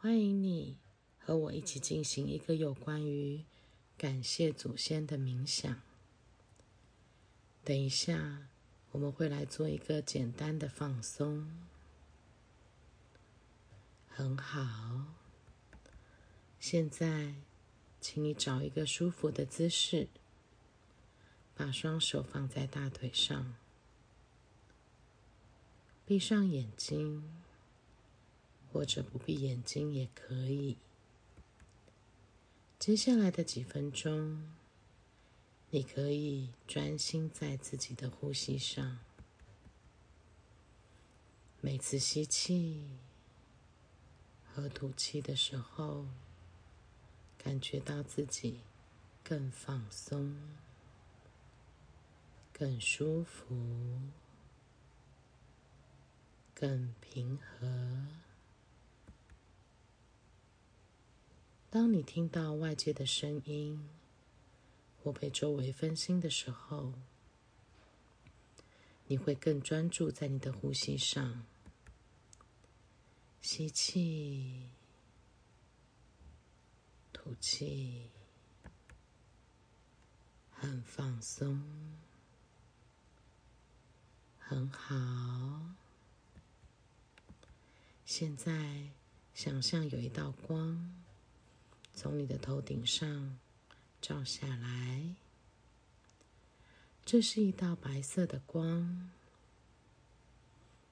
欢迎你和我一起进行一个有关于感谢祖先的冥想。等一下，我们会来做一个简单的放松。很好，现在，请你找一个舒服的姿势，把双手放在大腿上，闭上眼睛。或者不闭眼睛也可以。接下来的几分钟，你可以专心在自己的呼吸上。每次吸气和吐气的时候，感觉到自己更放松、更舒服、更平和。当你听到外界的声音或被周围分心的时候，你会更专注在你的呼吸上。吸气，吐气，很放松，很好。现在想象有一道光。从你的头顶上照下来，这是一道白色的光，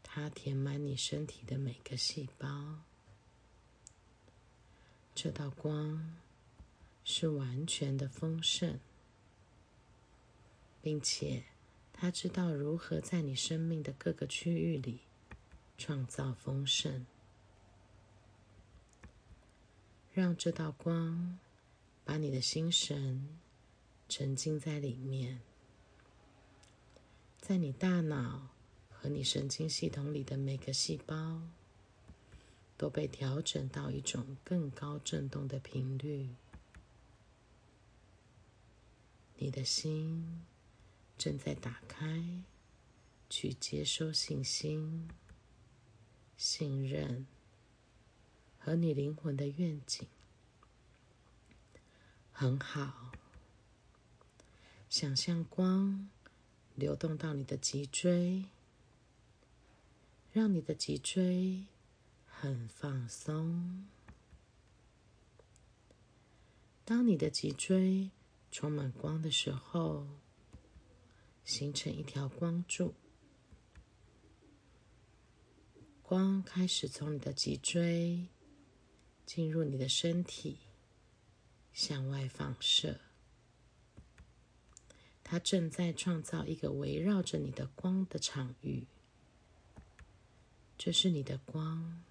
它填满你身体的每个细胞。这道光是完全的丰盛，并且它知道如何在你生命的各个区域里创造丰盛。让这道光把你的心神沉浸在里面，在你大脑和你神经系统里的每个细胞都被调整到一种更高振动的频率。你的心正在打开，去接收信心、信任。和你灵魂的愿景很好。想象光流动到你的脊椎，让你的脊椎很放松。当你的脊椎充满光的时候，形成一条光柱，光开始从你的脊椎。进入你的身体，向外放射。它正在创造一个围绕着你的光的场域。这是你的光。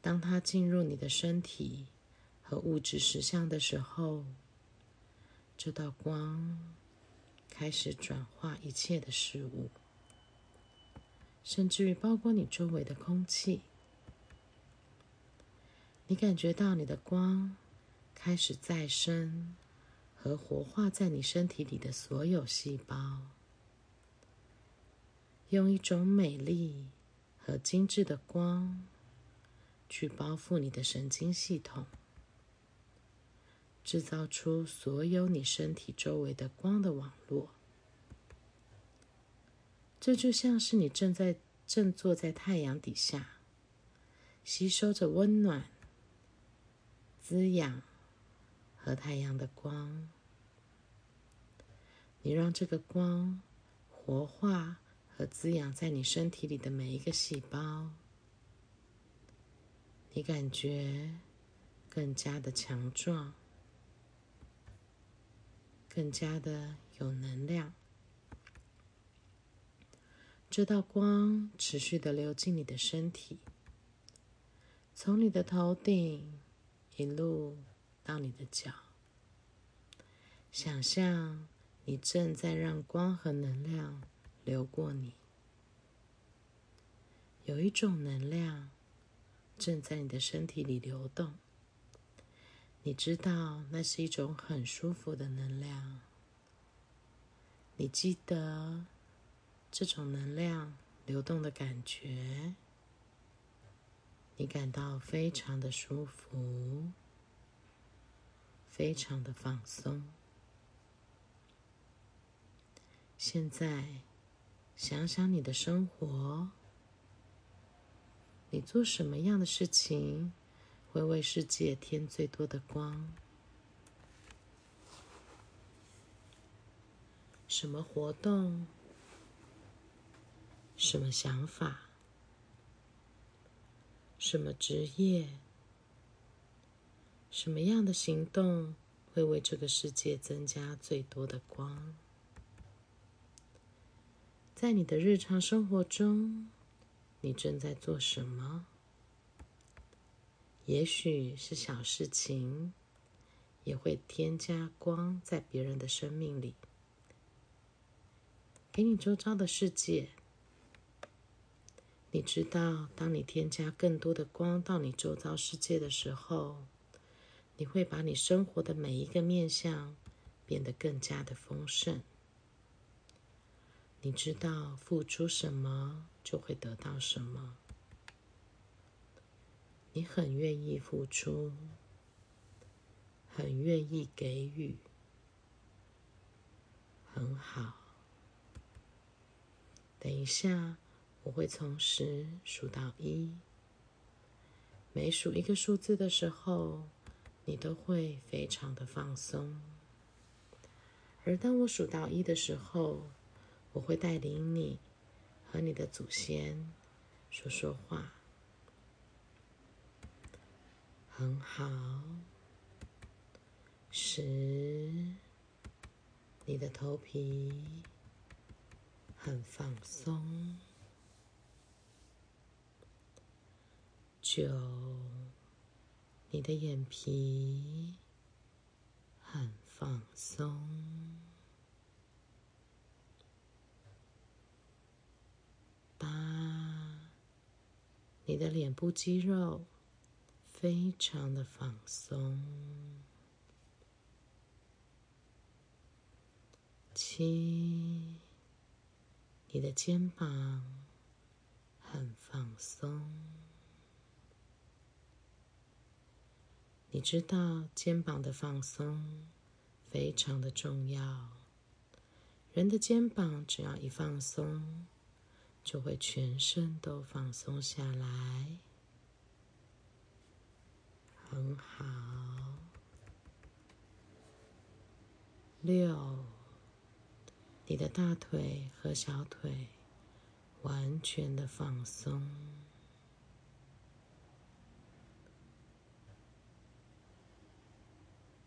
当它进入你的身体和物质实相的时候，这道光开始转化一切的事物，甚至于包括你周围的空气。你感觉到你的光开始再生和活化在你身体里的所有细胞，用一种美丽和精致的光去包覆你的神经系统，制造出所有你身体周围的光的网络。这就像是你正在正坐在太阳底下，吸收着温暖。滋养和太阳的光，你让这个光活化和滋养在你身体里的每一个细胞，你感觉更加的强壮，更加的有能量。这道光持续的流进你的身体，从你的头顶。一路到你的脚，想象你正在让光和能量流过你，有一种能量正在你的身体里流动，你知道那是一种很舒服的能量。你记得这种能量流动的感觉，你感到非常的舒服，非常的放松。现在，想想你的生活，你做什么样的事情会为世界添最多的光？什么活动？什么想法？什么职业？什么样的行动会为这个世界增加最多的光？在你的日常生活中，你正在做什么？也许是小事情，也会添加光在别人的生命里，给你周遭的世界。你知道，当你添加更多的光到你周遭世界的时候，你会把你生活的每一个面向变得更加的丰盛。你知道付出什么就会得到什么，你很愿意付出，很愿意给予，很好。等一下，我会从十数到一，每数一个数字的时候，你都会非常的放松。而当我数到一的时候，我会带领你和你的祖先说说话，很好。十，你的头皮很放松。九，你的眼皮很放松。八，你的脸部肌肉非常的放松。七，你的肩膀很放松。你知道肩膀的放松非常的重要。人的肩膀只要一放松，就会全身都放松下来，很好。六，你的大腿和小腿完全的放松。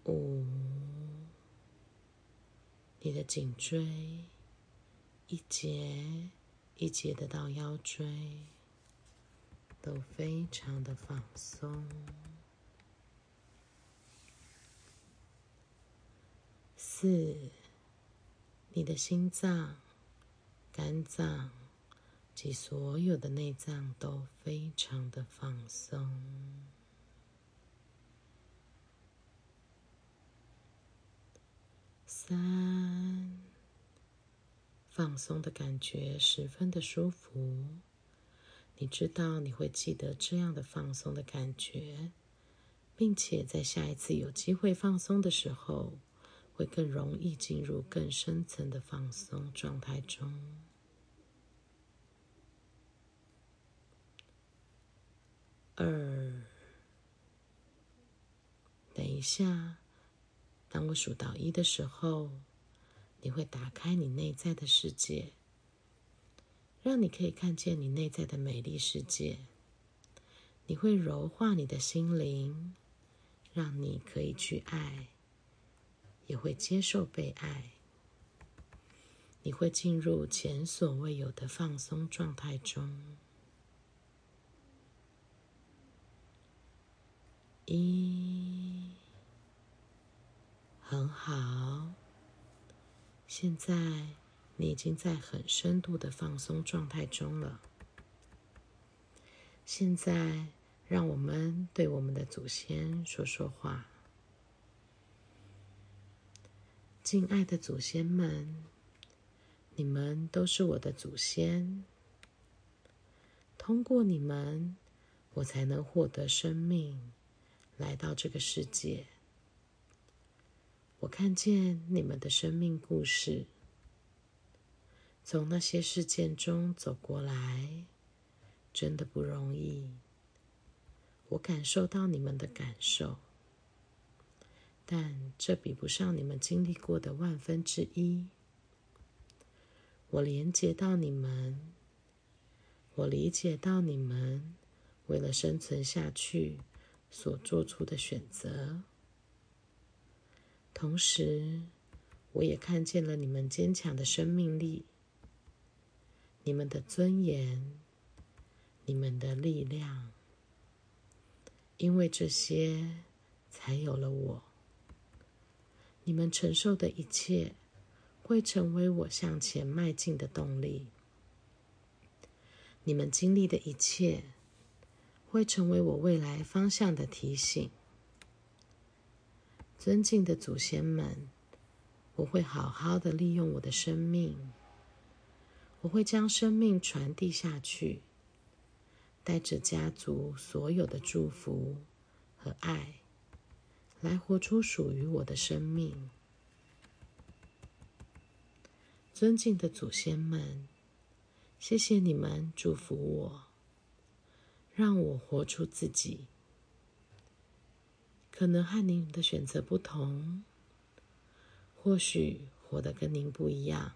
五，你的颈椎一节。一节的到腰椎都非常的放松。四，你的心脏、肝脏及所有的内脏都非常的放松。三。放松的感觉十分的舒服，你知道你会记得这样的放松的感觉，并且在下一次有机会放松的时候，会更容易进入更深层的放松状态中。二，等一下，当我数到一的时候。你会打开你内在的世界，让你可以看见你内在的美丽世界。你会柔化你的心灵，让你可以去爱，也会接受被爱。你会进入前所未有的放松状态中。一，很好。现在你已经在很深度的放松状态中了。现在，让我们对我们的祖先说说话。敬爱的祖先们，你们都是我的祖先。通过你们，我才能获得生命，来到这个世界。我看见你们的生命故事，从那些事件中走过来，真的不容易。我感受到你们的感受，但这比不上你们经历过的万分之一。我连接到你们，我理解到你们为了生存下去所做出的选择，同时，我也看见了你们坚强的生命力，你们的尊严，你们的力量。因为这些，才有了我。你们承受的一切，会成为我向前迈进的动力。你们经历的一切，会成为我未来方向的提醒。尊敬的祖先们，我会好好的利用我的生命，我会将生命传递下去。带着家族所有的祝福和爱，来活出属于我的生命。尊敬的祖先们，谢谢你们祝福我，让我活出自己。可能和您的选择不同，或许活得跟您不一样。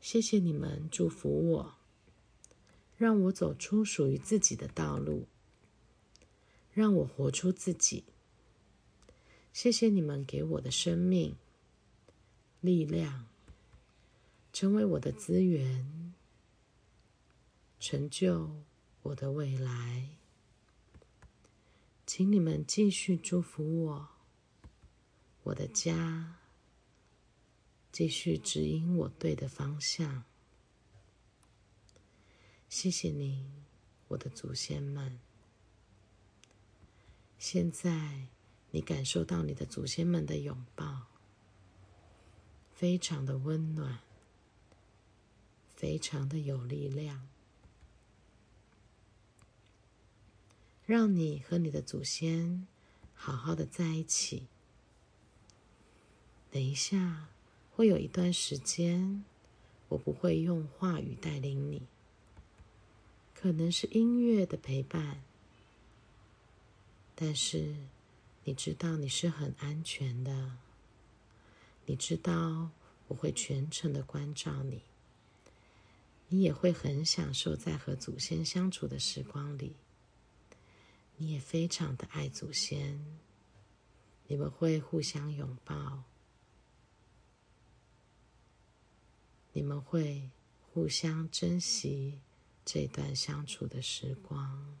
谢谢你们祝福我。让我走出属于自己的道路，让我活出自己。谢谢你们给我的生命、力量，成为我的资源，成就我的未来。请你们继续祝福我，我的家，继续指引我对的方向。谢谢你，我的祖先们。现在你感受到你的祖先们的拥抱，非常的温暖，非常的有力量，让你和你的祖先好好的在一起。等一下，会有一段时间，我不会用话语带领你。可能是音乐的陪伴，但是你知道你是很安全的。你知道我会全程的关照你，你也会很享受在和祖先相处的时光里。你也非常的爱祖先，你们会互相拥抱，你们会互相珍惜。这段相处的时光。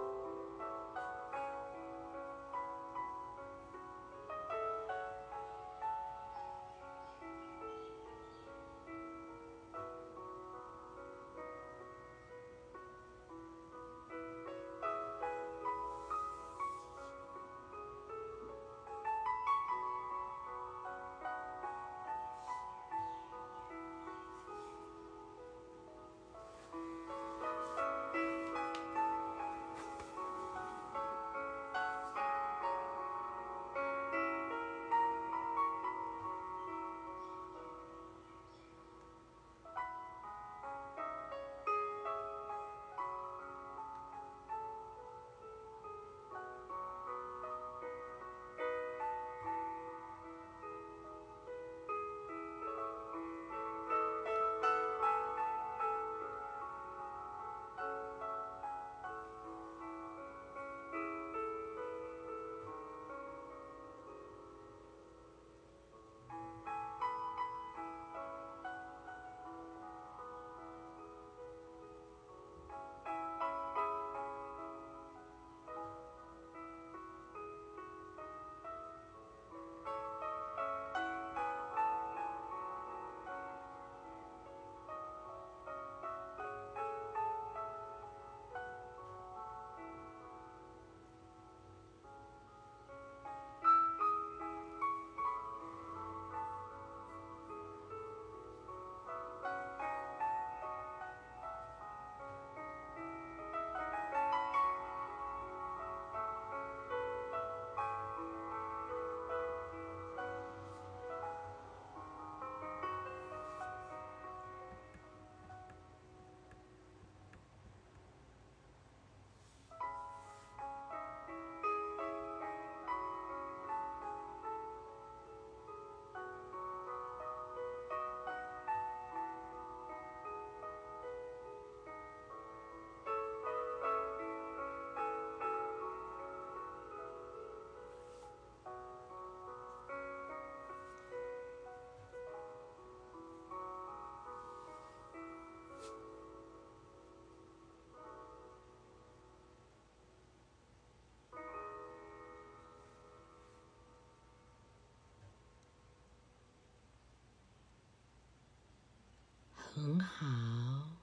很好，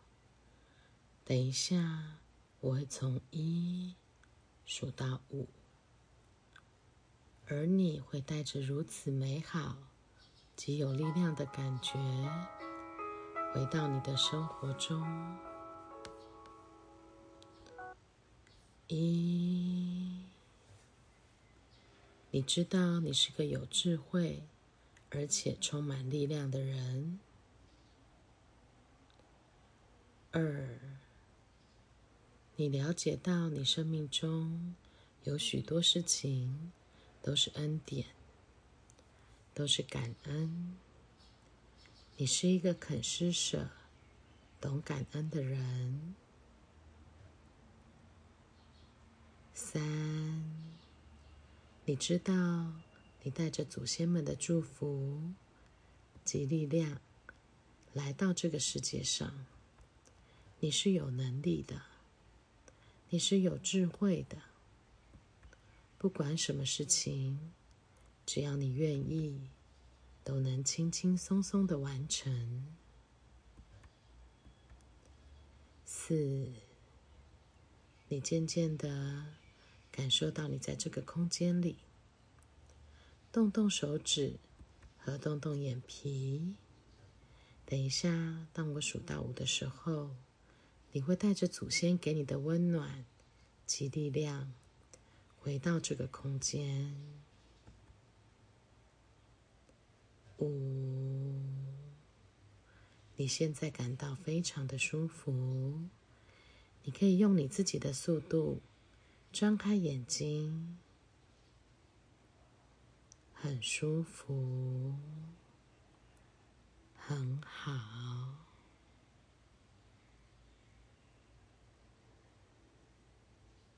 等一下我会从一数到五，而你会带着如此美好及有力量的感觉回到你的生活中。一，你知道你是个有智慧而且充满力量的人。二，你了解到你生命中有许多事情都是恩典，都是感恩。你是一个肯施舍、懂感恩的人。三，你知道你带着祖先们的祝福及力量来到这个世界上。你是有能力的，你是有智慧的。不管什么事情，只要你愿意，都能轻轻松松的完成。四，你渐渐的感受到你在这个空间里，动动手指和动动眼皮。等一下，当我数到五的时候。你会带着祖先给你的温暖及力量，回到这个空间。五，你现在感到非常的舒服，你可以用你自己的速度张开眼睛，很舒服，很好。